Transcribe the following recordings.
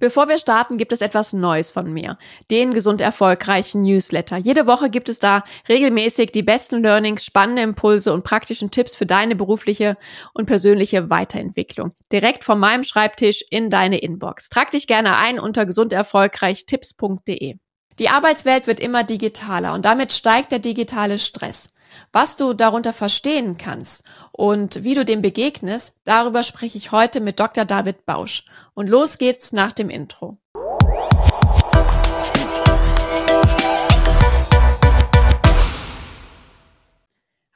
Bevor wir starten, gibt es etwas Neues von mir. Den gesund erfolgreichen Newsletter. Jede Woche gibt es da regelmäßig die besten Learnings, spannende Impulse und praktischen Tipps für deine berufliche und persönliche Weiterentwicklung. Direkt von meinem Schreibtisch in deine Inbox. Trag dich gerne ein unter gesunderfolgreichtipps.de. Die Arbeitswelt wird immer digitaler und damit steigt der digitale Stress. Was du darunter verstehen kannst und wie du dem begegnest, darüber spreche ich heute mit Dr. David Bausch. Und los geht's nach dem Intro.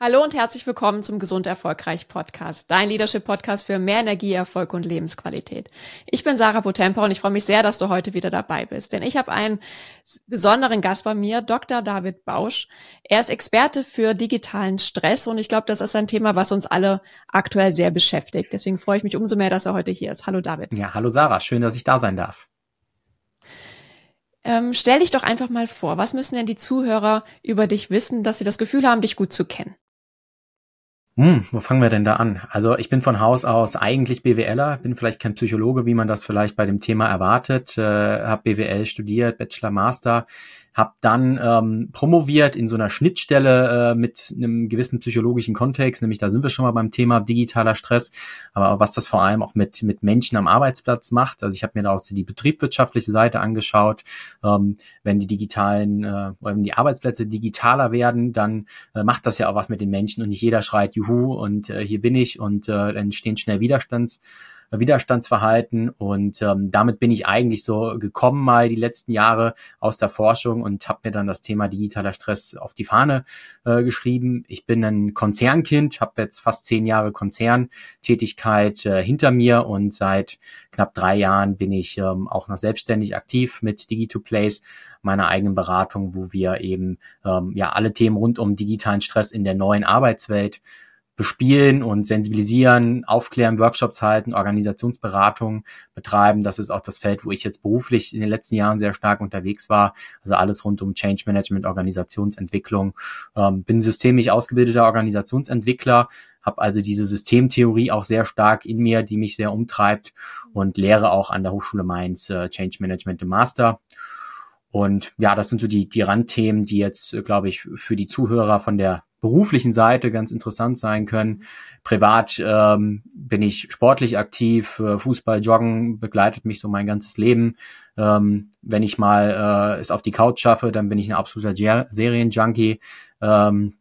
Hallo und herzlich willkommen zum Gesund Erfolgreich Podcast, dein Leadership Podcast für mehr Energie, Erfolg und Lebensqualität. Ich bin Sarah Potempa und ich freue mich sehr, dass du heute wieder dabei bist, denn ich habe einen besonderen Gast bei mir, Dr. David Bausch. Er ist Experte für digitalen Stress und ich glaube, das ist ein Thema, was uns alle aktuell sehr beschäftigt. Deswegen freue ich mich umso mehr, dass er heute hier ist. Hallo David. Ja, hallo Sarah, schön, dass ich da sein darf. Ähm, stell dich doch einfach mal vor, was müssen denn die Zuhörer über dich wissen, dass sie das Gefühl haben, dich gut zu kennen? Hm, wo fangen wir denn da an? Also ich bin von Haus aus eigentlich BWLer, bin vielleicht kein Psychologe, wie man das vielleicht bei dem Thema erwartet, äh, habe BWL studiert, Bachelor, Master, habe dann ähm, promoviert in so einer Schnittstelle äh, mit einem gewissen psychologischen Kontext, nämlich da sind wir schon mal beim Thema digitaler Stress, aber was das vor allem auch mit, mit Menschen am Arbeitsplatz macht. Also ich habe mir da auch die betriebswirtschaftliche Seite angeschaut. Ähm, wenn die digitalen, äh, wenn die Arbeitsplätze digitaler werden, dann äh, macht das ja auch was mit den Menschen und nicht jeder schreit Juhu und äh, hier bin ich und äh, entstehen schnell Widerstands Widerstandsverhalten und ähm, damit bin ich eigentlich so gekommen mal die letzten Jahre aus der Forschung und habe mir dann das Thema digitaler Stress auf die Fahne äh, geschrieben. Ich bin ein Konzernkind, habe jetzt fast zehn Jahre Konzerntätigkeit äh, hinter mir und seit knapp drei Jahren bin ich ähm, auch noch selbstständig aktiv mit Digi2Place meiner eigenen Beratung, wo wir eben ähm, ja alle Themen rund um digitalen Stress in der neuen Arbeitswelt bespielen und sensibilisieren, aufklären, Workshops halten, Organisationsberatung betreiben. Das ist auch das Feld, wo ich jetzt beruflich in den letzten Jahren sehr stark unterwegs war. Also alles rund um Change Management, Organisationsentwicklung. Ähm, bin systemisch ausgebildeter Organisationsentwickler, habe also diese Systemtheorie auch sehr stark in mir, die mich sehr umtreibt und lehre auch an der Hochschule Mainz äh, Change Management im Master. Und ja, das sind so die, die Randthemen, die jetzt, äh, glaube ich, für die Zuhörer von der beruflichen Seite ganz interessant sein können. Privat ähm, bin ich sportlich aktiv, äh, Fußball, Joggen begleitet mich so mein ganzes Leben. Ähm, wenn ich mal äh, es auf die Couch schaffe, dann bin ich ein absoluter Ger Serienjunkie. Ähm,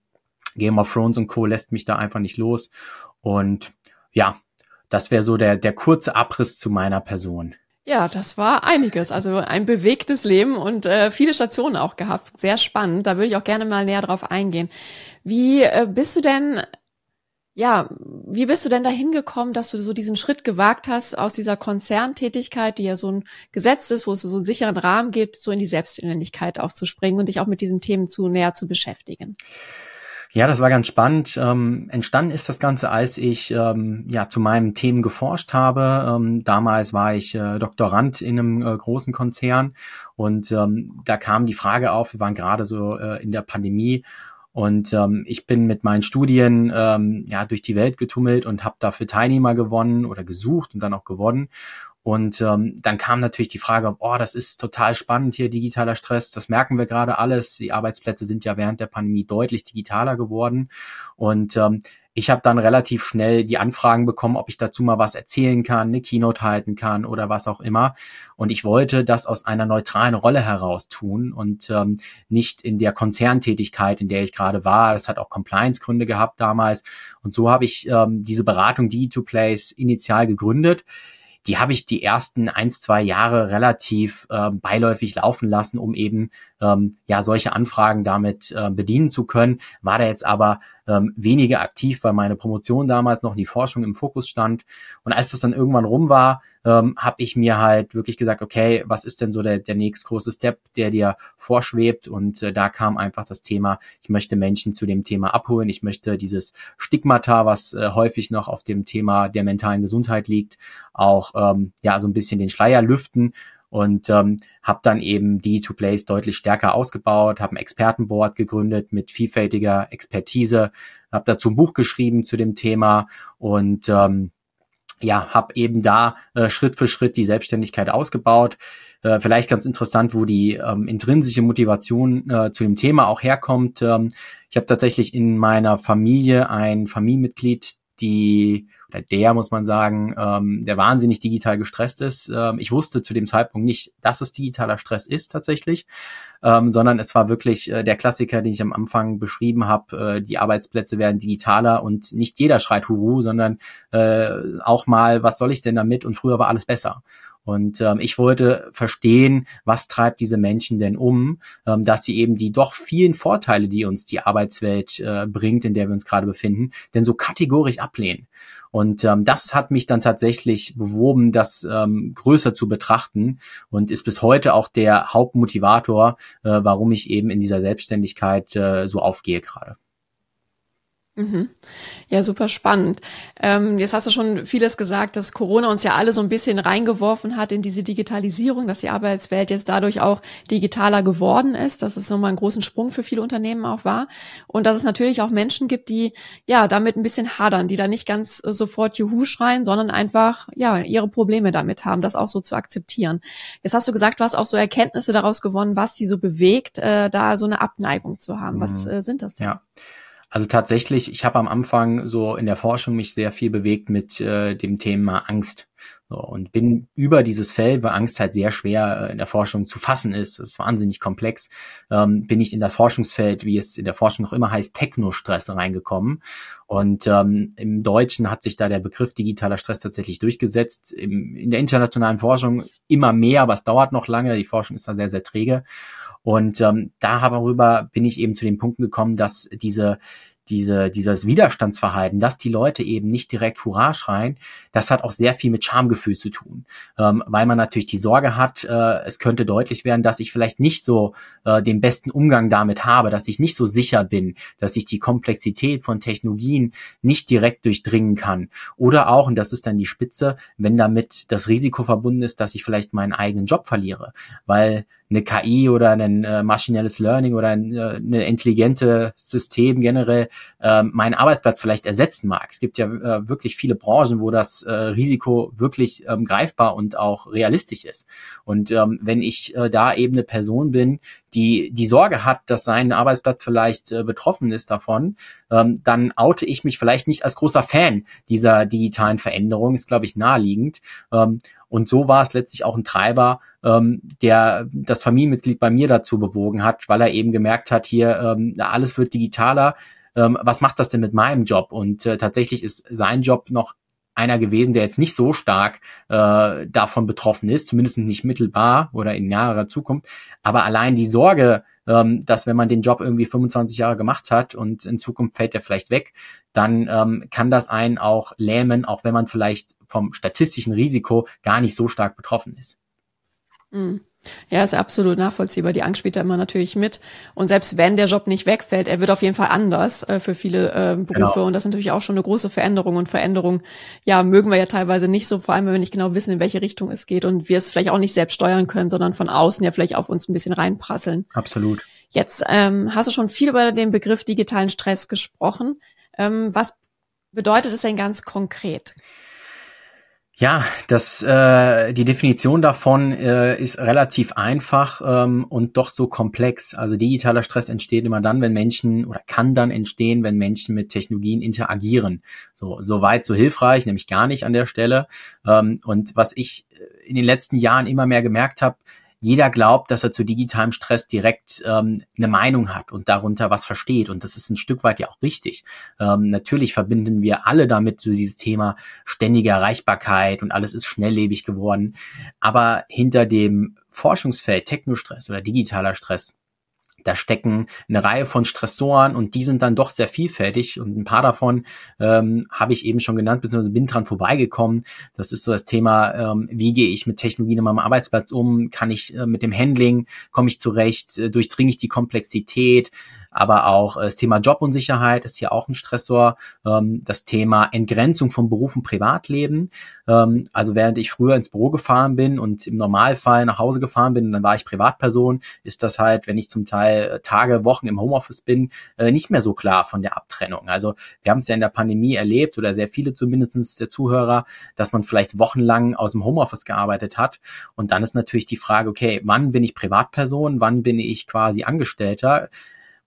Game of Thrones und Co. lässt mich da einfach nicht los. Und ja, das wäre so der, der kurze Abriss zu meiner Person. Ja, das war einiges. Also ein bewegtes Leben und äh, viele Stationen auch gehabt. Sehr spannend. Da würde ich auch gerne mal näher drauf eingehen. Wie äh, bist du denn, ja, wie bist du denn dahin gekommen, dass du so diesen Schritt gewagt hast, aus dieser Konzerntätigkeit, die ja so ein Gesetz ist, wo es so einen sicheren Rahmen gibt, so in die Selbstständigkeit aufzuspringen und dich auch mit diesen Themen zu näher zu beschäftigen? Ja, das war ganz spannend. Ähm, entstanden ist das Ganze, als ich ähm, ja zu meinen Themen geforscht habe. Ähm, damals war ich äh, Doktorand in einem äh, großen Konzern und ähm, da kam die Frage auf, wir waren gerade so äh, in der Pandemie und ähm, ich bin mit meinen Studien ähm, ja durch die Welt getummelt und habe dafür Teilnehmer gewonnen oder gesucht und dann auch gewonnen. Und ähm, dann kam natürlich die Frage, oh, das ist total spannend hier, digitaler Stress, das merken wir gerade alles. Die Arbeitsplätze sind ja während der Pandemie deutlich digitaler geworden. Und ähm, ich habe dann relativ schnell die Anfragen bekommen, ob ich dazu mal was erzählen kann, eine Keynote halten kann oder was auch immer. Und ich wollte das aus einer neutralen Rolle heraus tun und ähm, nicht in der Konzerntätigkeit, in der ich gerade war. Das hat auch Compliance-Gründe gehabt damals. Und so habe ich ähm, diese Beratung D2Place initial gegründet die habe ich die ersten eins, zwei Jahre relativ äh, beiläufig laufen lassen, um eben ähm, ja solche Anfragen damit äh, bedienen zu können. War da jetzt aber ähm, weniger aktiv, weil meine Promotion damals noch in die Forschung im Fokus stand. Und als das dann irgendwann rum war, ähm, habe ich mir halt wirklich gesagt, okay, was ist denn so der, der nächstgroße Step, der dir vorschwebt? Und äh, da kam einfach das Thema, ich möchte Menschen zu dem Thema abholen. Ich möchte dieses Stigmata, was äh, häufig noch auf dem Thema der mentalen Gesundheit liegt, auch ähm, ja so ein bisschen den Schleier lüften und ähm, habe dann eben die To Place deutlich stärker ausgebaut, habe ein Expertenboard gegründet mit vielfältiger Expertise, habe dazu ein Buch geschrieben zu dem Thema und ähm, ja, habe eben da äh, Schritt für Schritt die Selbstständigkeit ausgebaut. Äh, vielleicht ganz interessant, wo die ähm, intrinsische Motivation äh, zu dem Thema auch herkommt. Ähm, ich habe tatsächlich in meiner Familie ein Familienmitglied, die oder der muss man sagen, ähm, der wahnsinnig digital gestresst ist. Ähm, ich wusste zu dem Zeitpunkt nicht, dass es digitaler Stress ist tatsächlich, ähm, sondern es war wirklich äh, der Klassiker, den ich am Anfang beschrieben habe. Äh, die Arbeitsplätze werden digitaler und nicht jeder schreit Huru, sondern äh, auch mal, was soll ich denn damit? Und früher war alles besser. Und ähm, ich wollte verstehen, was treibt diese Menschen denn um, ähm, dass sie eben die doch vielen Vorteile, die uns die Arbeitswelt äh, bringt, in der wir uns gerade befinden, denn so kategorisch ablehnen. Und ähm, das hat mich dann tatsächlich bewoben, das ähm, größer zu betrachten und ist bis heute auch der Hauptmotivator, äh, warum ich eben in dieser Selbstständigkeit äh, so aufgehe gerade. Mhm. Ja, super spannend. Ähm, jetzt hast du schon vieles gesagt, dass Corona uns ja alle so ein bisschen reingeworfen hat in diese Digitalisierung, dass die Arbeitswelt jetzt dadurch auch digitaler geworden ist, dass es nochmal einen großen Sprung für viele Unternehmen auch war und dass es natürlich auch Menschen gibt, die ja damit ein bisschen hadern, die da nicht ganz sofort Juhu schreien, sondern einfach ja ihre Probleme damit haben, das auch so zu akzeptieren. Jetzt hast du gesagt, du hast auch so Erkenntnisse daraus gewonnen, was die so bewegt, äh, da so eine Abneigung zu haben. Was mhm. äh, sind das denn? Ja. Also tatsächlich, ich habe am Anfang so in der Forschung mich sehr viel bewegt mit äh, dem Thema Angst. So, und bin über dieses Feld, weil Angst halt sehr schwer äh, in der Forschung zu fassen ist, ist wahnsinnig komplex, ähm, bin ich in das Forschungsfeld, wie es in der Forschung noch immer heißt, Technostress reingekommen. Und ähm, im Deutschen hat sich da der Begriff digitaler Stress tatsächlich durchgesetzt. Im, in der internationalen Forschung immer mehr, aber es dauert noch lange. Die Forschung ist da sehr, sehr träge. Und ähm, darüber bin ich eben zu den Punkten gekommen, dass diese diese, dieses Widerstandsverhalten, dass die Leute eben nicht direkt Hurra schreien, das hat auch sehr viel mit Schamgefühl zu tun, ähm, weil man natürlich die Sorge hat, äh, es könnte deutlich werden, dass ich vielleicht nicht so äh, den besten Umgang damit habe, dass ich nicht so sicher bin, dass ich die Komplexität von Technologien nicht direkt durchdringen kann. Oder auch, und das ist dann die Spitze, wenn damit das Risiko verbunden ist, dass ich vielleicht meinen eigenen Job verliere, weil eine KI oder ein äh, maschinelles Learning oder ein äh, eine intelligente System generell äh, meinen Arbeitsplatz vielleicht ersetzen mag. Es gibt ja äh, wirklich viele Branchen, wo das äh, Risiko wirklich ähm, greifbar und auch realistisch ist. Und ähm, wenn ich äh, da eben eine Person bin, die die Sorge hat, dass sein Arbeitsplatz vielleicht äh, betroffen ist davon, ähm, dann oute ich mich vielleicht nicht als großer Fan dieser digitalen Veränderung, ist glaube ich naheliegend. Ähm, und so war es letztlich auch ein Treiber, ähm, der das Familienmitglied bei mir dazu bewogen hat, weil er eben gemerkt hat, hier ähm, alles wird digitaler. Ähm, was macht das denn mit meinem Job? Und äh, tatsächlich ist sein Job noch einer gewesen, der jetzt nicht so stark äh, davon betroffen ist, zumindest nicht mittelbar oder in naherer Zukunft. Aber allein die Sorge, ähm, dass wenn man den Job irgendwie 25 Jahre gemacht hat und in Zukunft fällt er vielleicht weg, dann ähm, kann das einen auch lähmen, auch wenn man vielleicht vom statistischen Risiko gar nicht so stark betroffen ist. Mhm. Ja, ist absolut nachvollziehbar. Die Angst spielt da immer natürlich mit. Und selbst wenn der Job nicht wegfällt, er wird auf jeden Fall anders äh, für viele äh, Berufe. Genau. Und das ist natürlich auch schon eine große Veränderung. Und Veränderung, ja, mögen wir ja teilweise nicht so, vor allem wenn wir nicht genau wissen, in welche Richtung es geht und wir es vielleicht auch nicht selbst steuern können, sondern von außen ja vielleicht auf uns ein bisschen reinprasseln. Absolut. Jetzt ähm, hast du schon viel über den Begriff digitalen Stress gesprochen. Ähm, was bedeutet es denn ganz konkret? Ja, das, äh, die Definition davon äh, ist relativ einfach ähm, und doch so komplex. Also digitaler Stress entsteht immer dann, wenn Menschen oder kann dann entstehen, wenn Menschen mit Technologien interagieren. So, so weit, so hilfreich, nämlich gar nicht an der Stelle. Ähm, und was ich in den letzten Jahren immer mehr gemerkt habe, jeder glaubt, dass er zu digitalem Stress direkt ähm, eine Meinung hat und darunter was versteht. Und das ist ein Stück weit ja auch richtig. Ähm, natürlich verbinden wir alle damit so dieses Thema ständige Erreichbarkeit und alles ist schnelllebig geworden. Aber hinter dem Forschungsfeld Technostress oder digitaler Stress da stecken eine Reihe von Stressoren und die sind dann doch sehr vielfältig und ein paar davon ähm, habe ich eben schon genannt, beziehungsweise bin dran vorbeigekommen. Das ist so das Thema, ähm, wie gehe ich mit Technologien in meinem Arbeitsplatz um? Kann ich äh, mit dem Handling, komme ich zurecht, äh, durchdringe ich die Komplexität? Aber auch äh, das Thema Jobunsicherheit ist hier auch ein Stressor, ähm, das Thema Entgrenzung von Beruf und Privatleben. Ähm, also während ich früher ins Büro gefahren bin und im Normalfall nach Hause gefahren bin, dann war ich Privatperson, ist das halt, wenn ich zum Teil äh, Tage, Wochen im Homeoffice bin, äh, nicht mehr so klar von der Abtrennung. Also wir haben es ja in der Pandemie erlebt oder sehr viele zumindestens der Zuhörer, dass man vielleicht wochenlang aus dem Homeoffice gearbeitet hat und dann ist natürlich die Frage, okay, wann bin ich Privatperson, wann bin ich quasi Angestellter?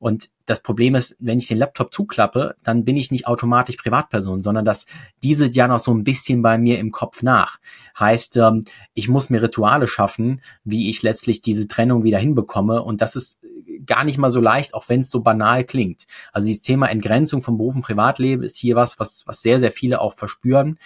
Und das Problem ist, wenn ich den Laptop zuklappe, dann bin ich nicht automatisch Privatperson, sondern das diese ja noch so ein bisschen bei mir im Kopf nach. Heißt, ähm, ich muss mir Rituale schaffen, wie ich letztlich diese Trennung wieder hinbekomme. Und das ist gar nicht mal so leicht, auch wenn es so banal klingt. Also dieses Thema Entgrenzung von Beruf und Privatleben ist hier was, was, was sehr, sehr viele auch verspüren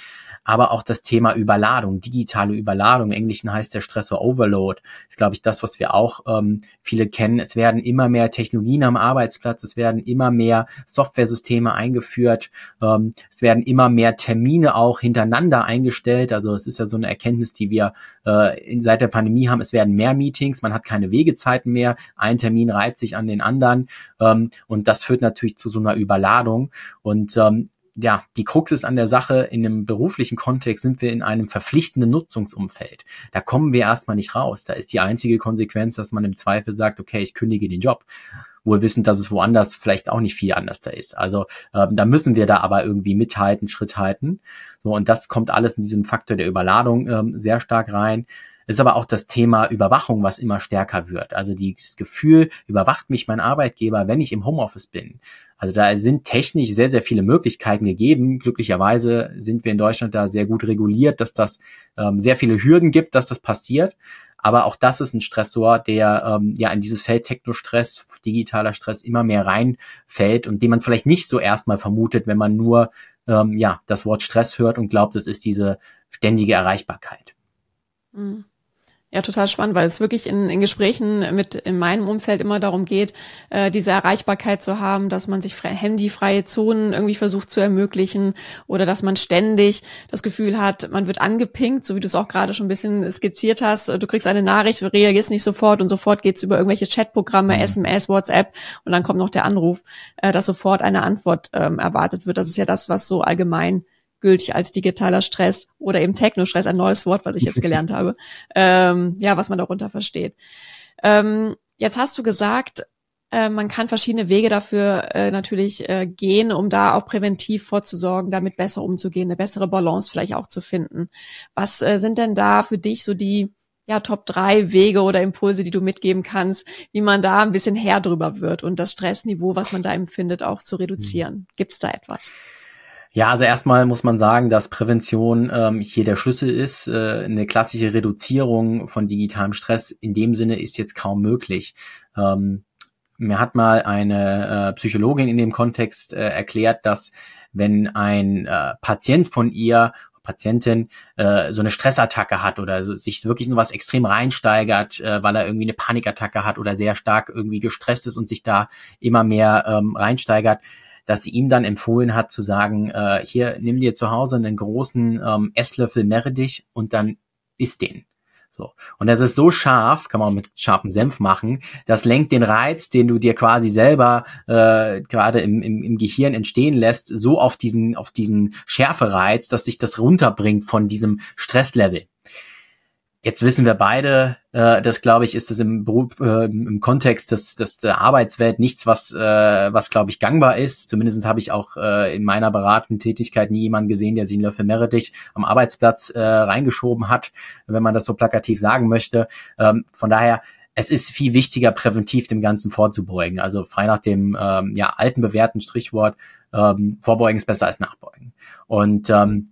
aber auch das Thema Überladung, digitale Überladung, im Englischen heißt der Stressor Overload, ist, glaube ich, das, was wir auch ähm, viele kennen. Es werden immer mehr Technologien am Arbeitsplatz, es werden immer mehr Softwaresysteme eingeführt, ähm, es werden immer mehr Termine auch hintereinander eingestellt. Also es ist ja so eine Erkenntnis, die wir äh, seit der Pandemie haben. Es werden mehr Meetings, man hat keine Wegezeiten mehr, ein Termin reiht sich an den anderen ähm, und das führt natürlich zu so einer Überladung. Und ähm, ja, die Krux ist an der Sache, in einem beruflichen Kontext sind wir in einem verpflichtenden Nutzungsumfeld. Da kommen wir erstmal nicht raus. Da ist die einzige Konsequenz, dass man im Zweifel sagt, okay, ich kündige den Job. Wohl wissend, dass es woanders vielleicht auch nicht viel anders da ist. Also ähm, da müssen wir da aber irgendwie mithalten, Schritt halten. So, und das kommt alles in diesem Faktor der Überladung ähm, sehr stark rein ist aber auch das Thema Überwachung, was immer stärker wird. Also das Gefühl, überwacht mich mein Arbeitgeber, wenn ich im Homeoffice bin. Also da sind technisch sehr, sehr viele Möglichkeiten gegeben. Glücklicherweise sind wir in Deutschland da sehr gut reguliert, dass das ähm, sehr viele Hürden gibt, dass das passiert. Aber auch das ist ein Stressor, der ähm, ja in dieses Feld Technostress, digitaler Stress immer mehr reinfällt und den man vielleicht nicht so erstmal vermutet, wenn man nur ähm, ja das Wort Stress hört und glaubt, es ist diese ständige Erreichbarkeit. Mhm. Ja, total spannend, weil es wirklich in, in Gesprächen mit in meinem Umfeld immer darum geht, äh, diese Erreichbarkeit zu haben, dass man sich frei, handyfreie Zonen irgendwie versucht zu ermöglichen oder dass man ständig das Gefühl hat, man wird angepinkt, so wie du es auch gerade schon ein bisschen skizziert hast. Du kriegst eine Nachricht, du reagierst nicht sofort und sofort geht's über irgendwelche Chatprogramme, mhm. SMS, WhatsApp und dann kommt noch der Anruf, äh, dass sofort eine Antwort ähm, erwartet wird. Das ist ja das, was so allgemein gültig als digitaler Stress oder eben Technostress, ein neues Wort, was ich jetzt gelernt habe, ähm, ja, was man darunter versteht. Ähm, jetzt hast du gesagt, äh, man kann verschiedene Wege dafür äh, natürlich äh, gehen, um da auch präventiv vorzusorgen, damit besser umzugehen, eine bessere Balance vielleicht auch zu finden. Was äh, sind denn da für dich so die ja, Top drei Wege oder Impulse, die du mitgeben kannst, wie man da ein bisschen her drüber wird und das Stressniveau, was man da empfindet, auch zu reduzieren. Hm. Gibt es da etwas? Ja, also erstmal muss man sagen, dass Prävention ähm, hier der Schlüssel ist. Äh, eine klassische Reduzierung von digitalem Stress in dem Sinne ist jetzt kaum möglich. Ähm, mir hat mal eine äh, Psychologin in dem Kontext äh, erklärt, dass wenn ein äh, Patient von ihr Patientin äh, so eine Stressattacke hat oder so, sich wirklich nur was extrem reinsteigert, äh, weil er irgendwie eine Panikattacke hat oder sehr stark irgendwie gestresst ist und sich da immer mehr ähm, reinsteigert, dass sie ihm dann empfohlen hat zu sagen, äh, hier nimm dir zu Hause einen großen ähm, Esslöffel Meredith und dann isst den. So. Und das ist so scharf, kann man mit scharfem Senf machen, das lenkt den Reiz, den du dir quasi selber äh, gerade im, im, im Gehirn entstehen lässt, so auf diesen, auf diesen Schärfereiz, dass sich das runterbringt von diesem Stresslevel. Jetzt wissen wir beide, äh, das glaube ich, ist es im Beruf, äh, im Kontext des, des der Arbeitswelt nichts, was, äh, was glaube ich gangbar ist. Zumindest habe ich auch äh, in meiner beratenden Tätigkeit nie jemanden gesehen, der sich einen Löffel Meredith am Arbeitsplatz äh, reingeschoben hat, wenn man das so plakativ sagen möchte. Ähm, von daher, es ist viel wichtiger, präventiv dem Ganzen vorzubeugen. Also frei nach dem ähm, ja, alten bewährten Strichwort, ähm, vorbeugen ist besser als nachbeugen. Und ähm,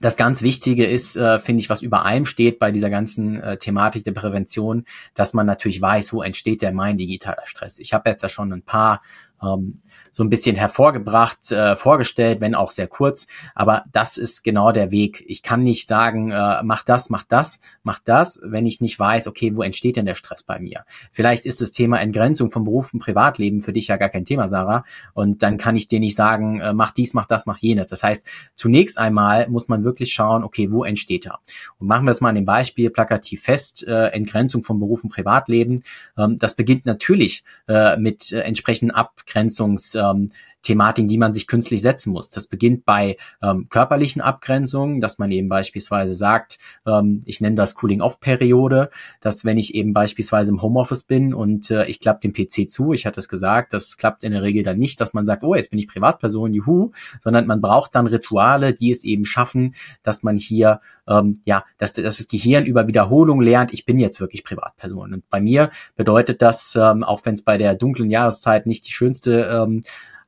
das ganz Wichtige ist, äh, finde ich, was über allem steht bei dieser ganzen äh, Thematik der Prävention, dass man natürlich weiß, wo entsteht der mein digitaler Stress. Ich habe jetzt ja schon ein paar ähm, so ein bisschen hervorgebracht, äh, vorgestellt, wenn auch sehr kurz. Aber das ist genau der Weg. Ich kann nicht sagen, äh, mach das, mach das, mach das, wenn ich nicht weiß, okay, wo entsteht denn der Stress bei mir? Vielleicht ist das Thema Entgrenzung von Beruf und Privatleben für dich ja gar kein Thema, Sarah. Und dann kann ich dir nicht sagen, äh, mach dies, mach das, mach jenes. Das heißt, zunächst einmal muss man wirklich schauen, okay, wo entsteht er? Und machen wir es mal an dem Beispiel plakativ fest, äh, Entgrenzung von Beruf und Privatleben. Ähm, das beginnt natürlich äh, mit äh, entsprechenden Abgrenzungs ähm, Thematiken, die man sich künstlich setzen muss. Das beginnt bei ähm, körperlichen Abgrenzungen, dass man eben beispielsweise sagt, ähm, ich nenne das Cooling-Off-Periode, dass wenn ich eben beispielsweise im Homeoffice bin und äh, ich klappe den PC zu, ich hatte es gesagt, das klappt in der Regel dann nicht, dass man sagt, oh, jetzt bin ich Privatperson, juhu, sondern man braucht dann Rituale, die es eben schaffen, dass man hier, ähm, ja, dass, dass das Gehirn über Wiederholung lernt, ich bin jetzt wirklich Privatperson. Und bei mir bedeutet das, ähm, auch wenn es bei der dunklen Jahreszeit nicht die schönste ähm,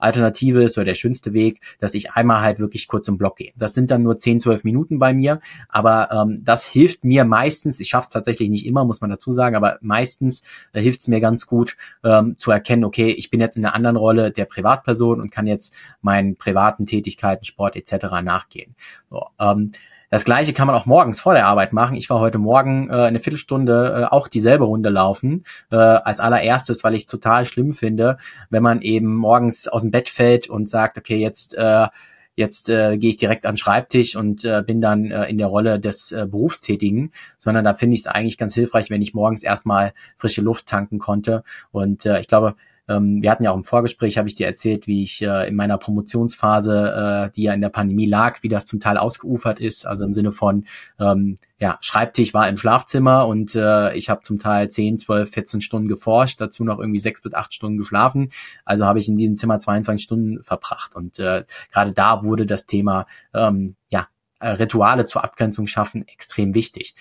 Alternative ist oder der schönste Weg, dass ich einmal halt wirklich kurz im Block gehe. Das sind dann nur 10, 12 Minuten bei mir, aber ähm, das hilft mir meistens, ich schaffe es tatsächlich nicht immer, muss man dazu sagen, aber meistens äh, hilft es mir ganz gut ähm, zu erkennen, okay, ich bin jetzt in einer anderen Rolle der Privatperson und kann jetzt meinen privaten Tätigkeiten, Sport etc. nachgehen. So, ähm, das gleiche kann man auch morgens vor der Arbeit machen. Ich war heute Morgen äh, eine Viertelstunde äh, auch dieselbe Runde laufen. Äh, als allererstes, weil ich es total schlimm finde, wenn man eben morgens aus dem Bett fällt und sagt, okay, jetzt äh, jetzt äh, gehe ich direkt an den Schreibtisch und äh, bin dann äh, in der Rolle des äh, Berufstätigen, sondern da finde ich es eigentlich ganz hilfreich, wenn ich morgens erstmal frische Luft tanken konnte. Und äh, ich glaube, wir hatten ja auch im Vorgespräch, habe ich dir erzählt, wie ich äh, in meiner Promotionsphase, äh, die ja in der Pandemie lag, wie das zum Teil ausgeufert ist. Also im Sinne von, ähm, ja, Schreibtisch war im Schlafzimmer und äh, ich habe zum Teil 10, 12, 14 Stunden geforscht, dazu noch irgendwie sechs bis acht Stunden geschlafen. Also habe ich in diesem Zimmer 22 Stunden verbracht. Und äh, gerade da wurde das Thema ähm, ja, äh, Rituale zur Abgrenzung schaffen extrem wichtig.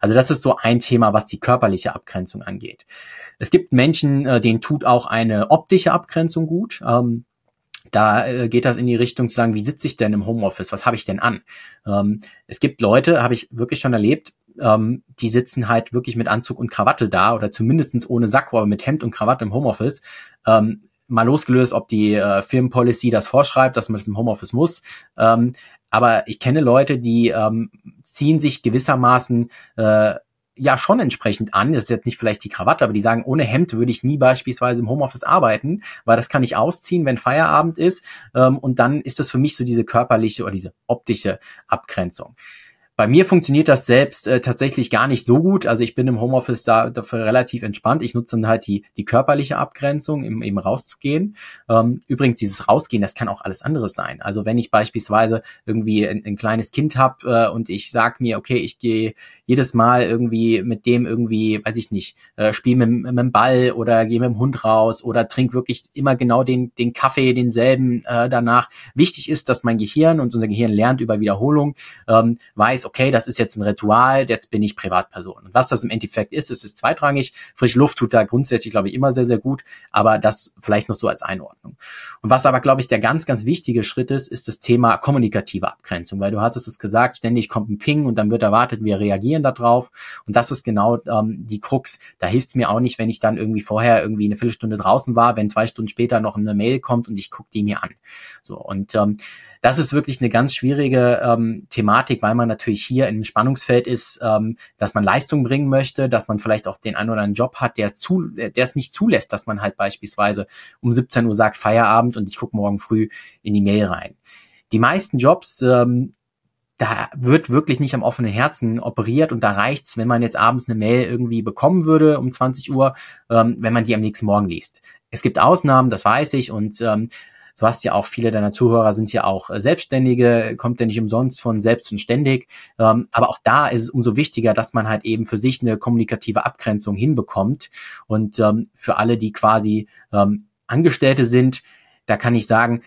Also das ist so ein Thema, was die körperliche Abgrenzung angeht. Es gibt Menschen, äh, denen tut auch eine optische Abgrenzung gut. Ähm, da äh, geht das in die Richtung zu sagen, wie sitze ich denn im Homeoffice? Was habe ich denn an? Ähm, es gibt Leute, habe ich wirklich schon erlebt, ähm, die sitzen halt wirklich mit Anzug und Krawatte da oder zumindestens ohne Sakko, aber mit Hemd und Krawatte im Homeoffice. Ähm, mal losgelöst, ob die äh, Firmenpolicy das vorschreibt, dass man das im Homeoffice muss. Ähm, aber ich kenne Leute, die ähm, ziehen sich gewissermaßen äh, ja schon entsprechend an. Das ist jetzt nicht vielleicht die Krawatte, aber die sagen, ohne Hemd würde ich nie beispielsweise im Homeoffice arbeiten, weil das kann ich ausziehen, wenn Feierabend ist. Ähm, und dann ist das für mich so diese körperliche oder diese optische Abgrenzung. Bei mir funktioniert das selbst äh, tatsächlich gar nicht so gut. Also ich bin im Homeoffice da dafür relativ entspannt. Ich nutze dann halt die, die körperliche Abgrenzung, im, eben rauszugehen. Ähm, übrigens, dieses Rausgehen, das kann auch alles anderes sein. Also wenn ich beispielsweise irgendwie ein, ein kleines Kind habe äh, und ich sage mir, okay, ich gehe jedes Mal irgendwie mit dem irgendwie, weiß ich nicht, äh, spiel mit, mit dem Ball oder gehe mit dem Hund raus oder trink wirklich immer genau den, den Kaffee, denselben äh, danach. Wichtig ist, dass mein Gehirn und unser Gehirn lernt über Wiederholung, ähm, weiß, okay, das ist jetzt ein Ritual, jetzt bin ich Privatperson. Und was das im Endeffekt ist, ist, ist zweitrangig. Frische Luft tut da grundsätzlich, glaube ich, immer sehr, sehr gut, aber das vielleicht noch so als Einordnung. Und was aber, glaube ich, der ganz, ganz wichtige Schritt ist, ist das Thema kommunikative Abgrenzung, weil du hattest es gesagt, ständig kommt ein Ping und dann wird erwartet, wir reagieren reagieren darauf. Und das ist genau ähm, die Krux. Da hilft es mir auch nicht, wenn ich dann irgendwie vorher irgendwie eine Viertelstunde draußen war, wenn zwei Stunden später noch eine Mail kommt und ich gucke die mir an. So und ähm, das ist wirklich eine ganz schwierige ähm, Thematik, weil man natürlich hier im Spannungsfeld ist, ähm, dass man Leistung bringen möchte, dass man vielleicht auch den einen oder anderen Job hat, der zu, der es nicht zulässt, dass man halt beispielsweise um 17 Uhr sagt Feierabend und ich gucke morgen früh in die Mail rein. Die meisten Jobs ähm, da wird wirklich nicht am offenen Herzen operiert und da reicht's, wenn man jetzt abends eine Mail irgendwie bekommen würde um 20 Uhr, ähm, wenn man die am nächsten Morgen liest. Es gibt Ausnahmen, das weiß ich und ähm, du hast ja auch viele deiner Zuhörer sind ja auch äh, Selbstständige, kommt ja nicht umsonst von selbst und ständig. Ähm, aber auch da ist es umso wichtiger, dass man halt eben für sich eine kommunikative Abgrenzung hinbekommt und ähm, für alle, die quasi ähm, Angestellte sind, da kann ich sagen,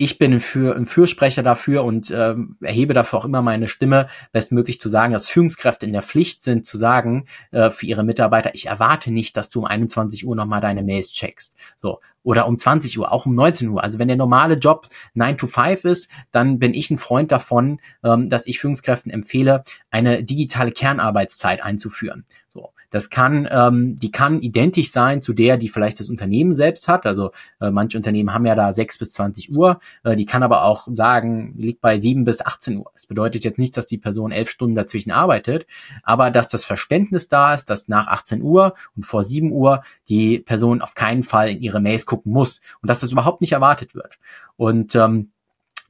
ich bin ein, Für, ein Fürsprecher dafür und ähm, erhebe dafür auch immer meine Stimme, bestmöglich zu sagen, dass Führungskräfte in der Pflicht sind, zu sagen äh, für ihre Mitarbeiter, ich erwarte nicht, dass du um 21 Uhr nochmal deine Mails checkst. So. Oder um 20 Uhr, auch um 19 Uhr. Also wenn der normale Job 9 to 5 ist, dann bin ich ein Freund davon, ähm, dass ich Führungskräften empfehle, eine digitale Kernarbeitszeit einzuführen. So. Das kann, ähm, die kann identisch sein zu der, die vielleicht das Unternehmen selbst hat. Also äh, manche Unternehmen haben ja da 6 bis 20 Uhr. Äh, die kann aber auch sagen, liegt bei 7 bis 18 Uhr. Das bedeutet jetzt nicht, dass die Person elf Stunden dazwischen arbeitet, aber dass das Verständnis da ist, dass nach 18 Uhr und vor 7 Uhr die Person auf keinen Fall in ihre Mails gucken muss und dass das überhaupt nicht erwartet wird. Und ähm,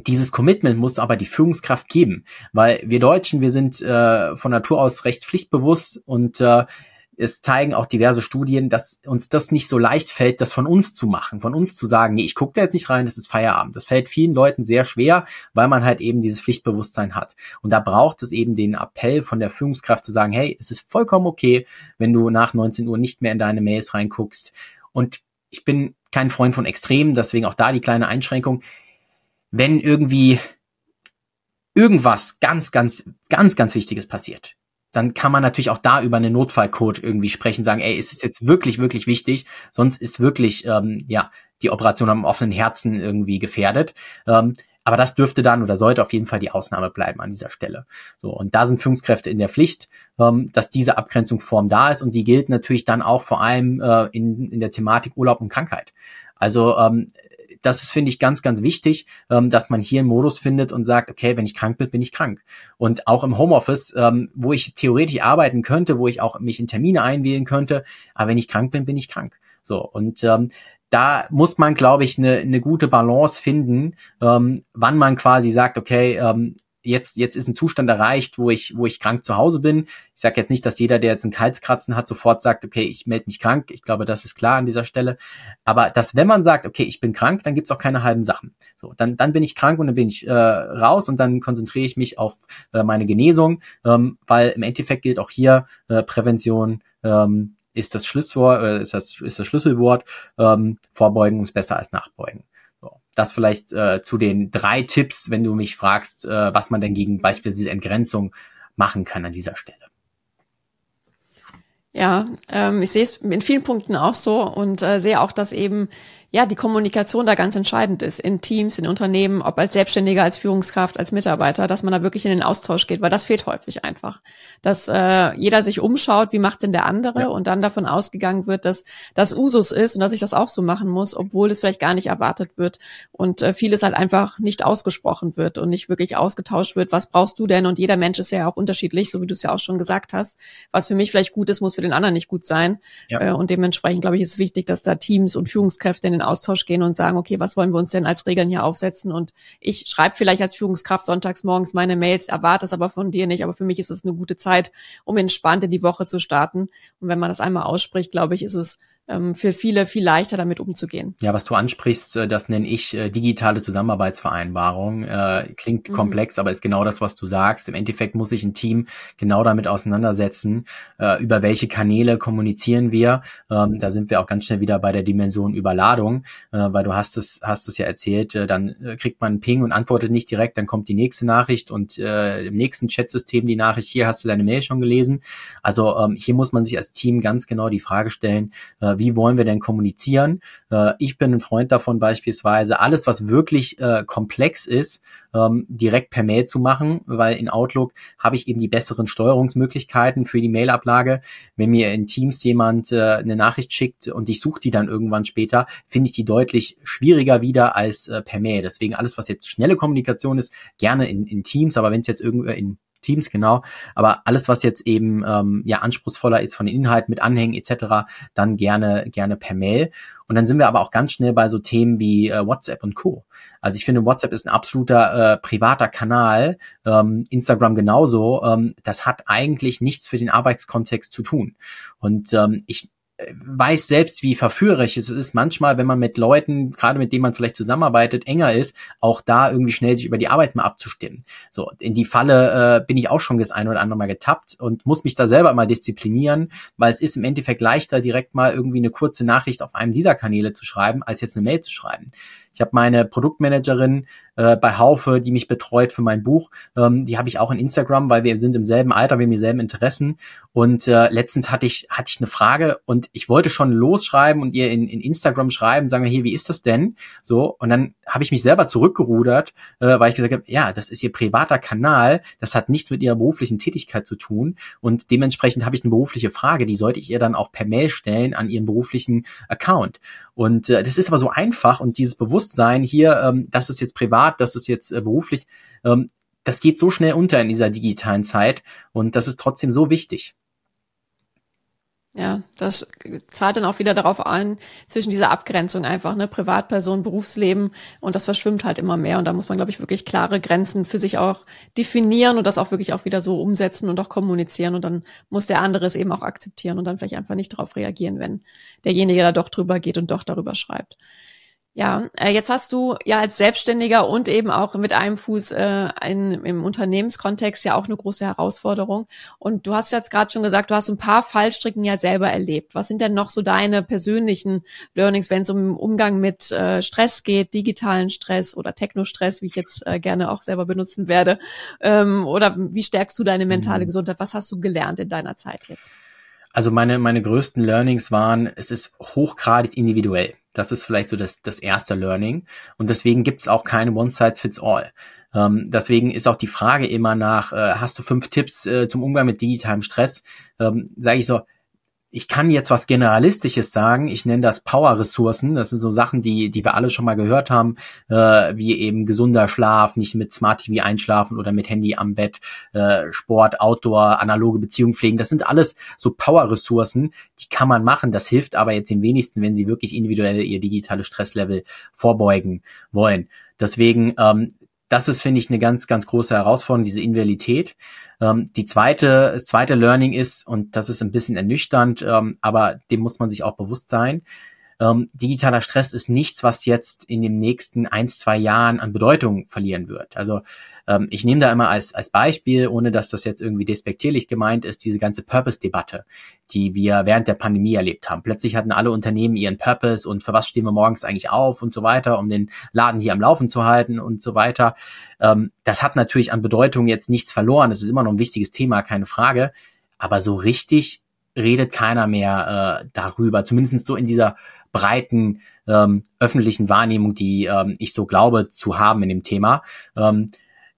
dieses Commitment muss aber die Führungskraft geben, weil wir Deutschen, wir sind äh, von Natur aus recht pflichtbewusst und äh, es zeigen auch diverse Studien, dass uns das nicht so leicht fällt, das von uns zu machen, von uns zu sagen, nee, ich gucke da jetzt nicht rein, das ist Feierabend. Das fällt vielen Leuten sehr schwer, weil man halt eben dieses Pflichtbewusstsein hat. Und da braucht es eben den Appell von der Führungskraft zu sagen, hey, es ist vollkommen okay, wenn du nach 19 Uhr nicht mehr in deine Mails reinguckst. Und ich bin kein Freund von Extremen, deswegen auch da die kleine Einschränkung wenn irgendwie irgendwas ganz, ganz, ganz, ganz Wichtiges passiert, dann kann man natürlich auch da über einen Notfallcode irgendwie sprechen, sagen, ey, ist es jetzt wirklich, wirklich wichtig, sonst ist wirklich, ähm, ja, die Operation am offenen Herzen irgendwie gefährdet. Ähm, aber das dürfte dann oder sollte auf jeden Fall die Ausnahme bleiben an dieser Stelle. So, und da sind Führungskräfte in der Pflicht, ähm, dass diese Abgrenzungsform da ist und die gilt natürlich dann auch vor allem äh, in, in der Thematik Urlaub und Krankheit. Also ähm, das ist, finde ich, ganz, ganz wichtig, ähm, dass man hier einen Modus findet und sagt, okay, wenn ich krank bin, bin ich krank. Und auch im Homeoffice, ähm, wo ich theoretisch arbeiten könnte, wo ich auch mich in Termine einwählen könnte, aber wenn ich krank bin, bin ich krank. So, und ähm, da muss man, glaube ich, eine ne gute Balance finden, ähm, wann man quasi sagt, okay, ähm, jetzt, jetzt ist ein Zustand erreicht, wo ich, wo ich krank zu Hause bin. Ich sage jetzt nicht, dass jeder, der jetzt einen Halskratzen hat, sofort sagt, okay, ich melde mich krank. Ich glaube, das ist klar an dieser Stelle. Aber dass, wenn man sagt, okay, ich bin krank, dann gibt's auch keine halben Sachen. So, dann, dann bin ich krank und dann bin ich äh, raus und dann konzentriere ich mich auf äh, meine Genesung, ähm, weil im Endeffekt gilt auch hier äh, Prävention. Ähm, ist das Schlüsselwort, äh, ist das, ist das Schlüsselwort, ähm, Vorbeugen ist besser als Nachbeugen. Das vielleicht äh, zu den drei Tipps, wenn du mich fragst, äh, was man denn gegen beispielsweise Entgrenzung machen kann an dieser Stelle. Ja, ähm, ich sehe es in vielen Punkten auch so und äh, sehe auch, dass eben ja, die Kommunikation da ganz entscheidend ist, in Teams, in Unternehmen, ob als Selbstständiger, als Führungskraft, als Mitarbeiter, dass man da wirklich in den Austausch geht, weil das fehlt häufig einfach. Dass äh, jeder sich umschaut, wie macht denn der andere ja. und dann davon ausgegangen wird, dass das Usus ist und dass ich das auch so machen muss, obwohl das vielleicht gar nicht erwartet wird und äh, vieles halt einfach nicht ausgesprochen wird und nicht wirklich ausgetauscht wird, was brauchst du denn? Und jeder Mensch ist ja auch unterschiedlich, so wie du es ja auch schon gesagt hast. Was für mich vielleicht gut ist, muss für den anderen nicht gut sein. Ja. Äh, und dementsprechend, glaube ich, ist es wichtig, dass da Teams und Führungskräfte in den Austausch gehen und sagen, okay, was wollen wir uns denn als Regeln hier aufsetzen? Und ich schreibe vielleicht als Führungskraft sonntags morgens meine Mails, erwarte es aber von dir nicht. Aber für mich ist es eine gute Zeit, um entspannt in die Woche zu starten. Und wenn man das einmal ausspricht, glaube ich, ist es für viele viel leichter damit umzugehen. Ja, was du ansprichst, äh, das nenne ich äh, digitale Zusammenarbeitsvereinbarung. Äh, klingt mhm. komplex, aber ist genau das, was du sagst. Im Endeffekt muss sich ein Team genau damit auseinandersetzen, über welche Kanäle kommunizieren wir. Ähm, da sind wir auch ganz schnell wieder bei der Dimension Überladung, weil du hast es, hast es ja erzählt, äh, dann kriegt man einen Ping und antwortet nicht direkt, dann kommt die nächste Nachricht und im nächsten Chatsystem die Nachricht, hier hast du deine Mail schon gelesen. Also ähm, hier muss man sich als Team ganz genau die Frage stellen, äh, wie wollen wir denn kommunizieren? Äh, ich bin ein Freund davon beispielsweise, alles, was wirklich äh, komplex ist, ähm, direkt per Mail zu machen, weil in Outlook habe ich eben die besseren Steuerungsmöglichkeiten für die Mailablage. Wenn mir in Teams jemand äh, eine Nachricht schickt und ich suche die dann irgendwann später, finde ich die deutlich schwieriger wieder als äh, per Mail. Deswegen alles, was jetzt schnelle Kommunikation ist, gerne in, in Teams, aber wenn es jetzt irgendwie in Teams, genau. Aber alles, was jetzt eben ähm, ja anspruchsvoller ist von den Inhalten mit Anhängen etc., dann gerne gerne per Mail. Und dann sind wir aber auch ganz schnell bei so Themen wie äh, WhatsApp und Co. Also ich finde, WhatsApp ist ein absoluter äh, privater Kanal, ähm, Instagram genauso. Ähm, das hat eigentlich nichts für den Arbeitskontext zu tun. Und ähm, ich weiß selbst, wie verführerisch es ist, manchmal, wenn man mit Leuten, gerade mit denen man vielleicht zusammenarbeitet, enger ist, auch da irgendwie schnell sich über die Arbeit mal abzustimmen. So, in die Falle äh, bin ich auch schon das ein oder andere Mal getappt und muss mich da selber mal disziplinieren, weil es ist im Endeffekt leichter, direkt mal irgendwie eine kurze Nachricht auf einem dieser Kanäle zu schreiben, als jetzt eine Mail zu schreiben. Ich habe meine Produktmanagerin äh, bei Haufe, die mich betreut für mein Buch. Ähm, die habe ich auch in Instagram, weil wir sind im selben Alter, wir haben dieselben Interessen. Und äh, letztens hatte ich hatte ich eine Frage und ich wollte schon losschreiben und ihr in, in Instagram schreiben, sagen wir hier, wie ist das denn? So und dann habe ich mich selber zurückgerudert, äh, weil ich gesagt habe, ja, das ist ihr privater Kanal, das hat nichts mit ihrer beruflichen Tätigkeit zu tun und dementsprechend habe ich eine berufliche Frage, die sollte ich ihr dann auch per Mail stellen an ihren beruflichen Account. Und äh, das ist aber so einfach und dieses Bewusstsein hier, ähm, das ist jetzt privat, das ist jetzt äh, beruflich, ähm, das geht so schnell unter in dieser digitalen Zeit und das ist trotzdem so wichtig. Ja, das zahlt dann auch wieder darauf ein, zwischen dieser Abgrenzung einfach, ne, Privatperson, Berufsleben und das verschwimmt halt immer mehr und da muss man, glaube ich, wirklich klare Grenzen für sich auch definieren und das auch wirklich auch wieder so umsetzen und auch kommunizieren und dann muss der andere es eben auch akzeptieren und dann vielleicht einfach nicht darauf reagieren, wenn derjenige da doch drüber geht und doch darüber schreibt. Ja, äh, jetzt hast du ja als Selbstständiger und eben auch mit einem Fuß äh, in, im Unternehmenskontext ja auch eine große Herausforderung. Und du hast jetzt gerade schon gesagt, du hast ein paar Fallstricken ja selber erlebt. Was sind denn noch so deine persönlichen Learnings, wenn es um Umgang mit äh, Stress geht, digitalen Stress oder Technostress, wie ich jetzt äh, gerne auch selber benutzen werde? Ähm, oder wie stärkst du deine mentale mhm. Gesundheit? Was hast du gelernt in deiner Zeit jetzt? Also meine, meine größten Learnings waren, es ist hochgradig individuell. Das ist vielleicht so das, das erste Learning. Und deswegen gibt es auch keine One-Size-Fits-All. Ähm, deswegen ist auch die Frage immer nach, äh, hast du fünf Tipps äh, zum Umgang mit digitalem Stress? Ähm, Sage ich so, ich kann jetzt was Generalistisches sagen. Ich nenne das Power-Ressourcen. Das sind so Sachen, die, die wir alle schon mal gehört haben, äh, wie eben gesunder Schlaf, nicht mit Smart TV einschlafen oder mit Handy am Bett, äh, Sport, Outdoor, analoge Beziehungen pflegen. Das sind alles so Power-Ressourcen, die kann man machen. Das hilft aber jetzt den wenigsten, wenn sie wirklich individuell ihr digitales Stresslevel vorbeugen wollen. Deswegen ähm, das ist, finde ich, eine ganz, ganz große Herausforderung, diese Invalidität. Ähm, die zweite, das zweite Learning ist, und das ist ein bisschen ernüchternd, ähm, aber dem muss man sich auch bewusst sein, ähm, digitaler Stress ist nichts, was jetzt in den nächsten ein, zwei Jahren an Bedeutung verlieren wird. Also ähm, ich nehme da immer als, als Beispiel, ohne dass das jetzt irgendwie despektierlich gemeint ist, diese ganze Purpose-Debatte, die wir während der Pandemie erlebt haben. Plötzlich hatten alle Unternehmen ihren Purpose und für was stehen wir morgens eigentlich auf und so weiter, um den Laden hier am Laufen zu halten und so weiter. Ähm, das hat natürlich an Bedeutung jetzt nichts verloren. Das ist immer noch ein wichtiges Thema, keine Frage. Aber so richtig redet keiner mehr äh, darüber, zumindest so in dieser breiten ähm, öffentlichen Wahrnehmung, die ähm, ich so glaube zu haben in dem Thema. Ähm,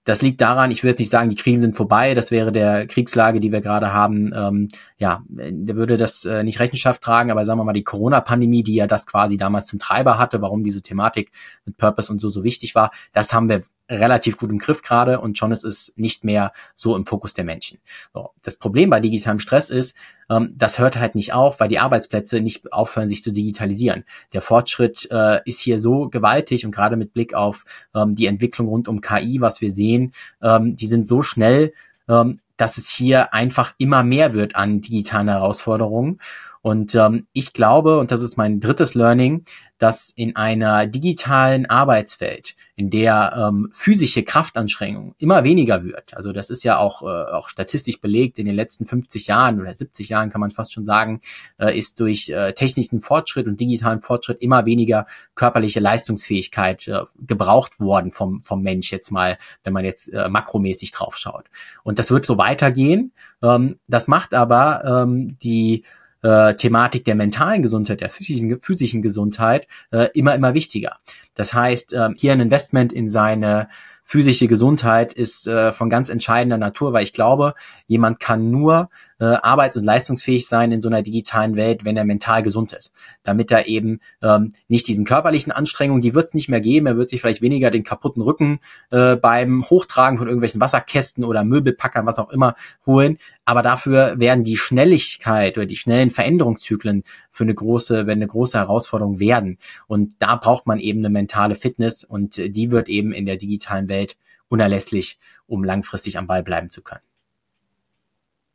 das liegt daran, ich will jetzt nicht sagen, die Krisen sind vorbei, das wäre der Kriegslage, die wir gerade haben, ähm, ja, der würde das äh, nicht Rechenschaft tragen, aber sagen wir mal die Corona-Pandemie, die ja das quasi damals zum Treiber hatte, warum diese Thematik mit Purpose und so so wichtig war, das haben wir relativ gut im Griff gerade und schon ist es nicht mehr so im Fokus der Menschen. So, das Problem bei digitalem Stress ist, ähm, das hört halt nicht auf, weil die Arbeitsplätze nicht aufhören, sich zu digitalisieren. Der Fortschritt äh, ist hier so gewaltig und gerade mit Blick auf ähm, die Entwicklung rund um KI, was wir sehen, ähm, die sind so schnell, ähm, dass es hier einfach immer mehr wird an digitalen Herausforderungen. Und ähm, ich glaube, und das ist mein drittes Learning, dass in einer digitalen Arbeitswelt, in der ähm, physische Kraftanstrengung immer weniger wird, also das ist ja auch, äh, auch statistisch belegt, in den letzten 50 Jahren oder 70 Jahren kann man fast schon sagen, äh, ist durch äh, technischen Fortschritt und digitalen Fortschritt immer weniger körperliche Leistungsfähigkeit äh, gebraucht worden vom, vom Mensch jetzt mal, wenn man jetzt äh, makromäßig drauf schaut. Und das wird so weitergehen. Ähm, das macht aber ähm, die äh, Thematik der mentalen Gesundheit, der physischen, physischen Gesundheit äh, immer, immer wichtiger. Das heißt, äh, hier ein Investment in seine physische Gesundheit ist äh, von ganz entscheidender Natur, weil ich glaube, jemand kann nur äh, arbeits- und leistungsfähig sein in so einer digitalen Welt, wenn er mental gesund ist. Damit er eben ähm, nicht diesen körperlichen Anstrengungen, die wird es nicht mehr geben, er wird sich vielleicht weniger den kaputten Rücken äh, beim Hochtragen von irgendwelchen Wasserkästen oder Möbelpackern, was auch immer, holen. Aber dafür werden die Schnelligkeit oder die schnellen Veränderungszyklen für eine große, wenn eine große Herausforderung werden. Und da braucht man eben eine mentale Fitness und die wird eben in der digitalen Welt unerlässlich, um langfristig am Ball bleiben zu können.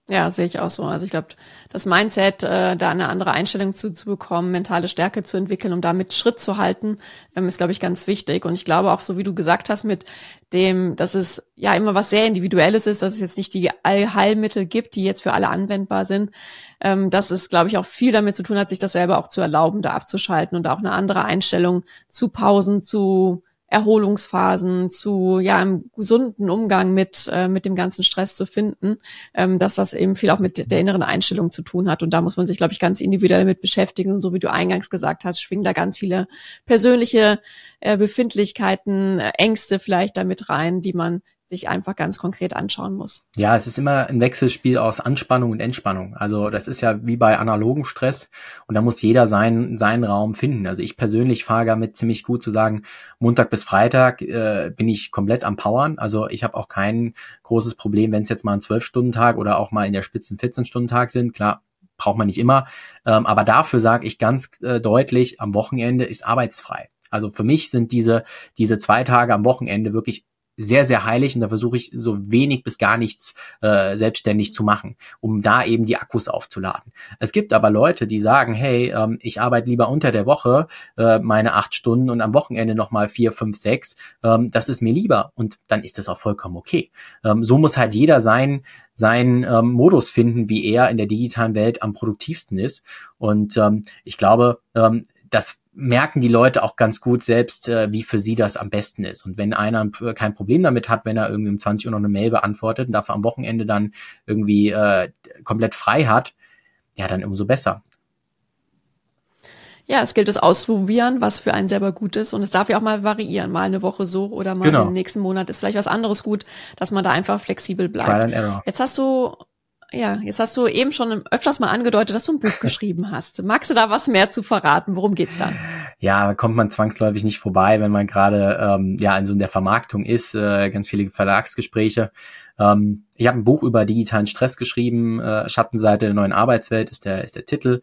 Ja, sehe ich auch so. Also ich glaube, das Mindset, äh, da eine andere Einstellung zu, zu bekommen, mentale Stärke zu entwickeln, um damit Schritt zu halten, ähm, ist, glaube ich, ganz wichtig. Und ich glaube auch, so wie du gesagt hast, mit dem, dass es ja immer was sehr Individuelles ist, dass es jetzt nicht die Allheilmittel gibt, die jetzt für alle anwendbar sind, ähm, dass es, glaube ich, auch viel damit zu tun hat, sich das selber auch zu erlauben, da abzuschalten und auch eine andere Einstellung zu Pausen, zu Erholungsphasen, zu ja einem gesunden Umgang mit äh, mit dem ganzen Stress zu finden, ähm, dass das eben viel auch mit der inneren Einstellung zu tun hat. Und da muss man sich glaube ich ganz individuell mit beschäftigen. Und so wie du eingangs gesagt hast, schwingen da ganz viele persönliche äh, Befindlichkeiten, äh, Ängste vielleicht damit rein, die man sich einfach ganz konkret anschauen muss. Ja, es ist immer ein Wechselspiel aus Anspannung und Entspannung. Also das ist ja wie bei analogen Stress und da muss jeder seinen, seinen Raum finden. Also ich persönlich fahre damit ziemlich gut zu sagen, Montag bis Freitag äh, bin ich komplett am Powern. Also ich habe auch kein großes Problem, wenn es jetzt mal ein 12-Stunden-Tag oder auch mal in der Spitzen 14-Stunden-Tag sind. Klar, braucht man nicht immer. Ähm, aber dafür sage ich ganz äh, deutlich, am Wochenende ist arbeitsfrei. Also für mich sind diese, diese zwei Tage am Wochenende wirklich sehr, sehr heilig und da versuche ich so wenig bis gar nichts äh, selbstständig zu machen, um da eben die Akkus aufzuladen. Es gibt aber Leute, die sagen, hey, ähm, ich arbeite lieber unter der Woche äh, meine acht Stunden und am Wochenende nochmal vier, fünf, sechs. Ähm, das ist mir lieber und dann ist das auch vollkommen okay. Ähm, so muss halt jeder sein, seinen ähm, Modus finden, wie er in der digitalen Welt am produktivsten ist. Und ähm, ich glaube, ähm, das merken die Leute auch ganz gut selbst, äh, wie für sie das am besten ist. Und wenn einer kein Problem damit hat, wenn er irgendwie um 20 Uhr noch eine Mail beantwortet und dafür am Wochenende dann irgendwie äh, komplett frei hat, ja, dann umso besser. Ja, es gilt es auszuprobieren, was für einen selber gut ist. Und es darf ja auch mal variieren. Mal eine Woche so oder mal genau. den nächsten Monat ist vielleicht was anderes gut, dass man da einfach flexibel bleibt. Trial and error. Jetzt hast du ja, jetzt hast du eben schon öfters mal angedeutet, dass du ein Buch geschrieben hast. Magst du da was mehr zu verraten? Worum geht's da? Ja, kommt man zwangsläufig nicht vorbei, wenn man gerade ähm, ja in so der Vermarktung ist, äh, ganz viele Verlagsgespräche. Ähm, ich habe ein Buch über digitalen Stress geschrieben, äh, Schattenseite der neuen Arbeitswelt ist der ist der Titel.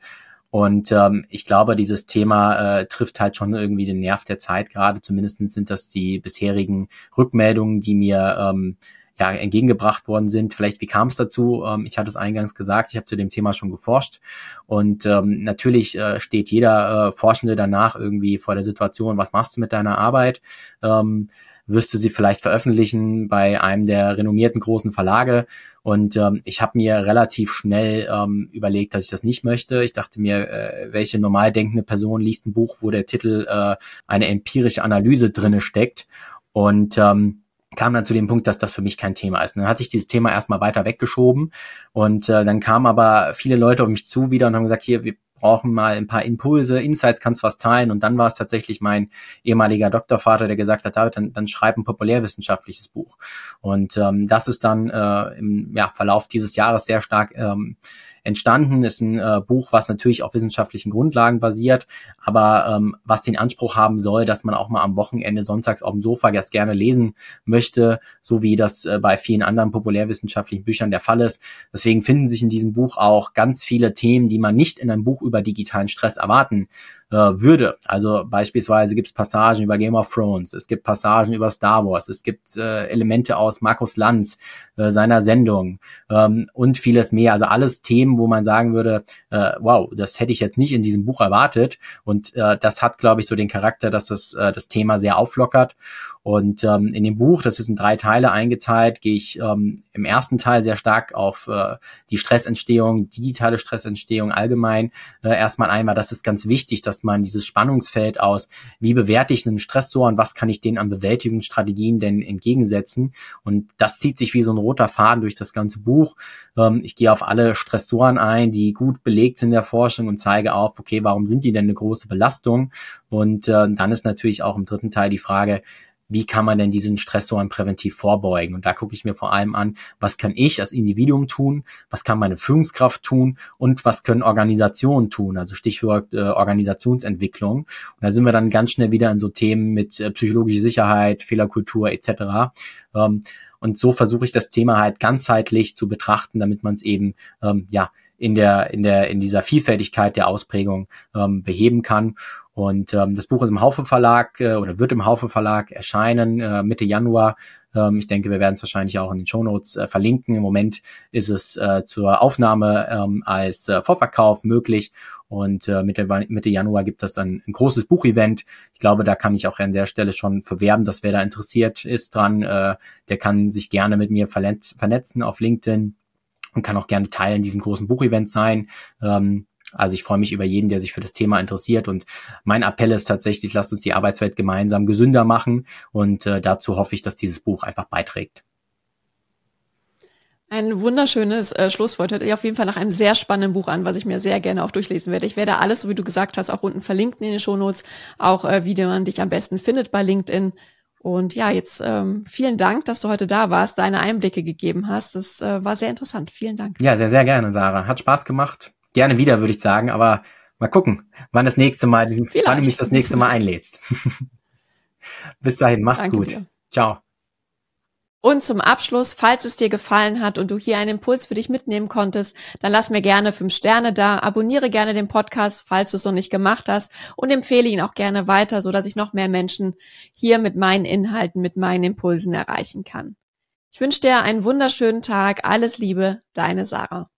Und ähm, ich glaube, dieses Thema äh, trifft halt schon irgendwie den Nerv der Zeit gerade. Zumindest sind das die bisherigen Rückmeldungen, die mir ähm, ja, entgegengebracht worden sind. Vielleicht, wie kam es dazu? Ähm, ich hatte es eingangs gesagt, ich habe zu dem Thema schon geforscht. Und ähm, natürlich äh, steht jeder äh, Forschende danach irgendwie vor der Situation, was machst du mit deiner Arbeit? Ähm, wirst du sie vielleicht veröffentlichen bei einem der renommierten großen Verlage. Und ähm, ich habe mir relativ schnell ähm, überlegt, dass ich das nicht möchte. Ich dachte mir, äh, welche normal denkende Person liest ein Buch, wo der Titel äh, eine empirische Analyse drinne steckt. Und ähm, kam dann zu dem Punkt, dass das für mich kein Thema ist. Und dann hatte ich dieses Thema erstmal weiter weggeschoben und äh, dann kamen aber viele Leute auf mich zu wieder und haben gesagt, hier, wir brauchen mal ein paar Impulse, Insights, kannst was teilen. Und dann war es tatsächlich mein ehemaliger Doktorvater, der gesagt hat, David, dann, dann schreib ein populärwissenschaftliches Buch. Und ähm, das ist dann äh, im ja, Verlauf dieses Jahres sehr stark ähm, entstanden. Ist ein äh, Buch, was natürlich auf wissenschaftlichen Grundlagen basiert, aber ähm, was den Anspruch haben soll, dass man auch mal am Wochenende sonntags auf dem Sofa das gerne lesen möchte, so wie das äh, bei vielen anderen populärwissenschaftlichen Büchern der Fall ist. Deswegen finden sich in diesem Buch auch ganz viele Themen, die man nicht in einem Buch über digitalen Stress erwarten äh, würde. Also beispielsweise gibt es Passagen über Game of Thrones, es gibt Passagen über Star Wars, es gibt äh, Elemente aus Markus Lanz, äh, seiner Sendung ähm, und vieles mehr. Also alles Themen, wo man sagen würde, äh, wow, das hätte ich jetzt nicht in diesem Buch erwartet. Und äh, das hat, glaube ich, so den Charakter, dass das äh, das Thema sehr auflockert. Und ähm, in dem Buch, das ist in drei Teile eingeteilt, gehe ich ähm, im ersten Teil sehr stark auf äh, die Stressentstehung, digitale Stressentstehung allgemein äh, erstmal einmal. Das ist ganz wichtig, dass man dieses Spannungsfeld aus, wie bewerte ich einen Stressor und was kann ich den an Bewältigungsstrategien denn entgegensetzen. Und das zieht sich wie so ein roter Faden durch das ganze Buch. Ähm, ich gehe auf alle Stressoren ein, die gut belegt sind in der Forschung und zeige auf, okay, warum sind die denn eine große Belastung? Und äh, dann ist natürlich auch im dritten Teil die Frage, wie kann man denn diesen Stressoren präventiv vorbeugen? Und da gucke ich mir vor allem an, was kann ich als Individuum tun, was kann meine Führungskraft tun und was können Organisationen tun, also Stichwort äh, Organisationsentwicklung. Und da sind wir dann ganz schnell wieder in so Themen mit äh, psychologischer Sicherheit, Fehlerkultur etc. Ähm, und so versuche ich das Thema halt ganzheitlich zu betrachten, damit man es eben ähm, ja in der in der in dieser Vielfältigkeit der Ausprägung ähm, beheben kann. Und ähm, das Buch ist im Haufe Verlag äh, oder wird im Haufe Verlag erscheinen äh, Mitte Januar. Ähm, ich denke, wir werden es wahrscheinlich auch in den Show Notes äh, verlinken. Im Moment ist es äh, zur Aufnahme ähm, als äh, Vorverkauf möglich und äh, Mitte, Mitte Januar gibt es dann ein großes Buchevent. Ich glaube, da kann ich auch an der Stelle schon verwerben, dass wer da interessiert ist dran, äh, der kann sich gerne mit mir vernetzen auf LinkedIn und kann auch gerne Teil in diesem großen Buchevent sein. Ähm, also ich freue mich über jeden, der sich für das Thema interessiert. Und mein Appell ist tatsächlich, lasst uns die Arbeitswelt gemeinsam gesünder machen. Und äh, dazu hoffe ich, dass dieses Buch einfach beiträgt. Ein wunderschönes äh, Schlusswort. Hört sich auf jeden Fall nach einem sehr spannenden Buch an, was ich mir sehr gerne auch durchlesen werde. Ich werde alles, so wie du gesagt hast, auch unten verlinken in den Shownotes, auch äh, wie man dich am besten findet bei LinkedIn. Und ja, jetzt ähm, vielen Dank, dass du heute da warst, deine Einblicke gegeben hast. Das äh, war sehr interessant. Vielen Dank. Ja, sehr, sehr gerne, Sarah. Hat Spaß gemacht. Gerne wieder, würde ich sagen. Aber mal gucken, wann das nächste Mal, Vielleicht. wann du mich das nächste Mal einlädst. Bis dahin, mach's Danke gut. Dir. Ciao. Und zum Abschluss, falls es dir gefallen hat und du hier einen Impuls für dich mitnehmen konntest, dann lass mir gerne fünf Sterne da, abonniere gerne den Podcast, falls du es noch nicht gemacht hast und empfehle ihn auch gerne weiter, so dass ich noch mehr Menschen hier mit meinen Inhalten, mit meinen Impulsen erreichen kann. Ich wünsche dir einen wunderschönen Tag, alles Liebe, deine Sarah.